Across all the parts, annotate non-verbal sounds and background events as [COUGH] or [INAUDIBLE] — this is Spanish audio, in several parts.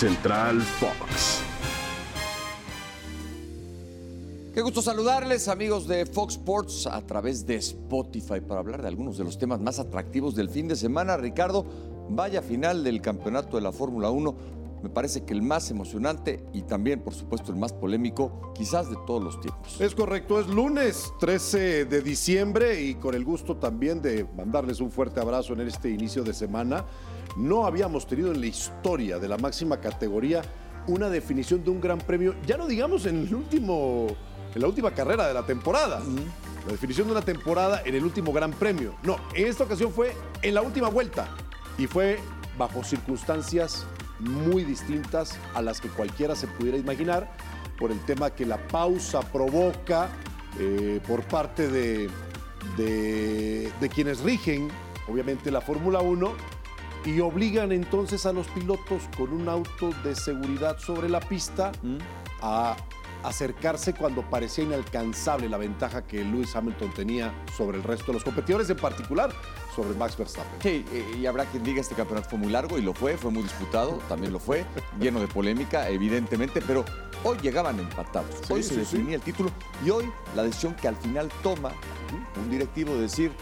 Central Fox. Qué gusto saludarles, amigos de Fox Sports, a través de Spotify para hablar de algunos de los temas más atractivos del fin de semana. Ricardo, vaya final del campeonato de la Fórmula 1. Me parece que el más emocionante y también, por supuesto, el más polémico, quizás de todos los tiempos. Es correcto, es lunes 13 de diciembre y con el gusto también de mandarles un fuerte abrazo en este inicio de semana. No habíamos tenido en la historia de la máxima categoría una definición de un gran premio, ya no digamos en el último en la última carrera de la temporada. La definición de una temporada en el último Gran Premio. No, en esta ocasión fue en la última vuelta y fue bajo circunstancias muy distintas a las que cualquiera se pudiera imaginar por el tema que la pausa provoca eh, por parte de, de, de quienes rigen, obviamente, la Fórmula 1 y obligan entonces a los pilotos con un auto de seguridad sobre la pista a acercarse cuando parecía inalcanzable la ventaja que Lewis Hamilton tenía sobre el resto de los competidores, en particular sobre Max Verstappen. Sí, y habrá quien diga este campeonato fue muy largo y lo fue, fue muy disputado, también lo fue, [LAUGHS] lleno de polémica, evidentemente, pero hoy llegaban empatados. hoy se sí, definía el título y hoy la decisión que al final toma un directivo de decir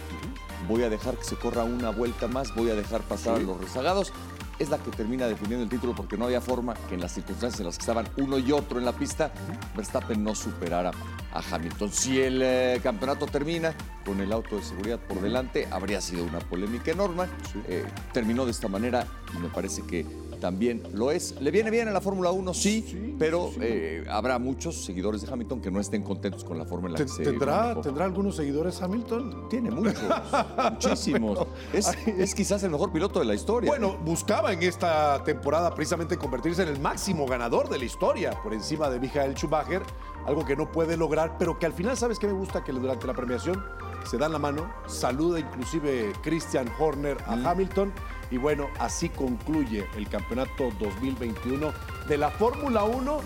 voy a dejar que se corra una vuelta más, voy a dejar pasar a los rezagados. Es la que termina definiendo el título porque no había forma que en las circunstancias en las que estaban uno y otro en la pista, Verstappen no superara a Hamilton. Si el eh, campeonato termina con el auto de seguridad por delante, habría sido una polémica enorme. Eh, terminó de esta manera y me parece que también lo es. Le viene bien a la Fórmula 1, sí, pero eh, habrá muchos seguidores de Hamilton que no estén contentos con la forma en la que se ¿Tendrá. ¿Tendrá algunos seguidores Hamilton? Tiene muchos, [LAUGHS] muchísimos. Es, es quizás el mejor piloto de la historia. Bueno, buscaba en esta temporada precisamente convertirse en el máximo ganador de la historia, por encima de Michael Schumacher, algo que no puede lograr, pero que al final, ¿sabes qué me gusta? Que durante la premiación se dan la mano, saluda inclusive Christian Horner a Hamilton, y bueno, así concluye el campeonato 2021 de la Fórmula 1,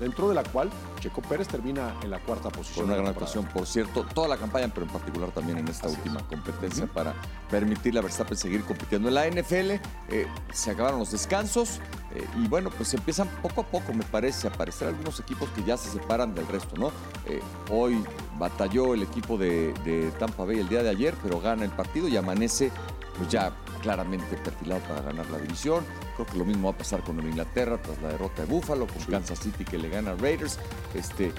dentro de la cual Checo Pérez termina en la cuarta posición. una de la gran actuación, por cierto, toda la campaña, pero en particular también en esta última competencia para permitirle a Verstappen seguir compitiendo. En la NFL eh, se acabaron los descansos eh, y bueno, pues empiezan poco a poco, me parece, a aparecer algunos equipos que ya se separan del resto, ¿no? Eh, hoy batalló el equipo de, de Tampa Bay el día de ayer, pero gana el partido y amanece pues ya claramente perfilado para ganar la división. Creo que lo mismo va a pasar con Nueva Inglaterra tras la derrota de Buffalo, con Kansas City que le gana a Raiders. Este,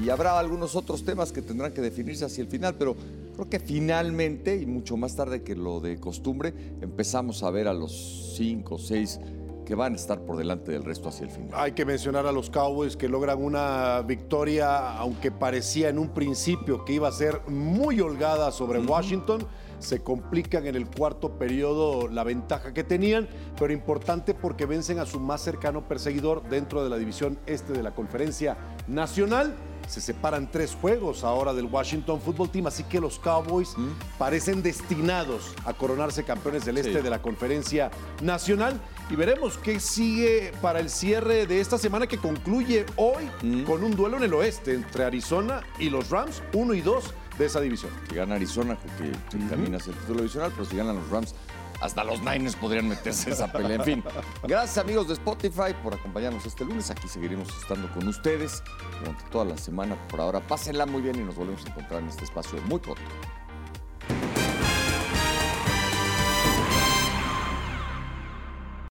y, y habrá algunos otros temas que tendrán que definirse hacia el final, pero creo que finalmente, y mucho más tarde que lo de costumbre, empezamos a ver a los cinco o seis que van a estar por delante del resto hacia el final. Hay que mencionar a los Cowboys que logran una victoria, aunque parecía en un principio que iba a ser muy holgada sobre Washington. Se complican en el cuarto periodo la ventaja que tenían, pero importante porque vencen a su más cercano perseguidor dentro de la división este de la conferencia nacional. Se separan tres juegos ahora del Washington Football Team, así que los Cowboys parecen destinados a coronarse campeones del este Sí. de la conferencia nacional. Y veremos qué sigue para el cierre de esta semana que concluye hoy con un duelo en el oeste entre Arizona y los Rams, uno y dos de esa división. Si gana Arizona, que encamina hacia el título divisional, pero si ganan los Rams, hasta los Niners podrían meterse esa pelea. En fin, gracias amigos de Spotify por acompañarnos este lunes. Aquí seguiremos estando con ustedes durante toda la semana. Por ahora, pásenla muy bien y nos volvemos a encontrar en este espacio muy pronto.